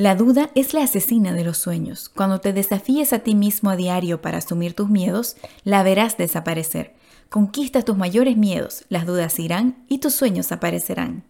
La duda es la asesina de los sueños. Cuando te desafíes a ti mismo a diario para asumir tus miedos, la verás desaparecer. Conquista tus mayores miedos, las dudas irán y tus sueños aparecerán.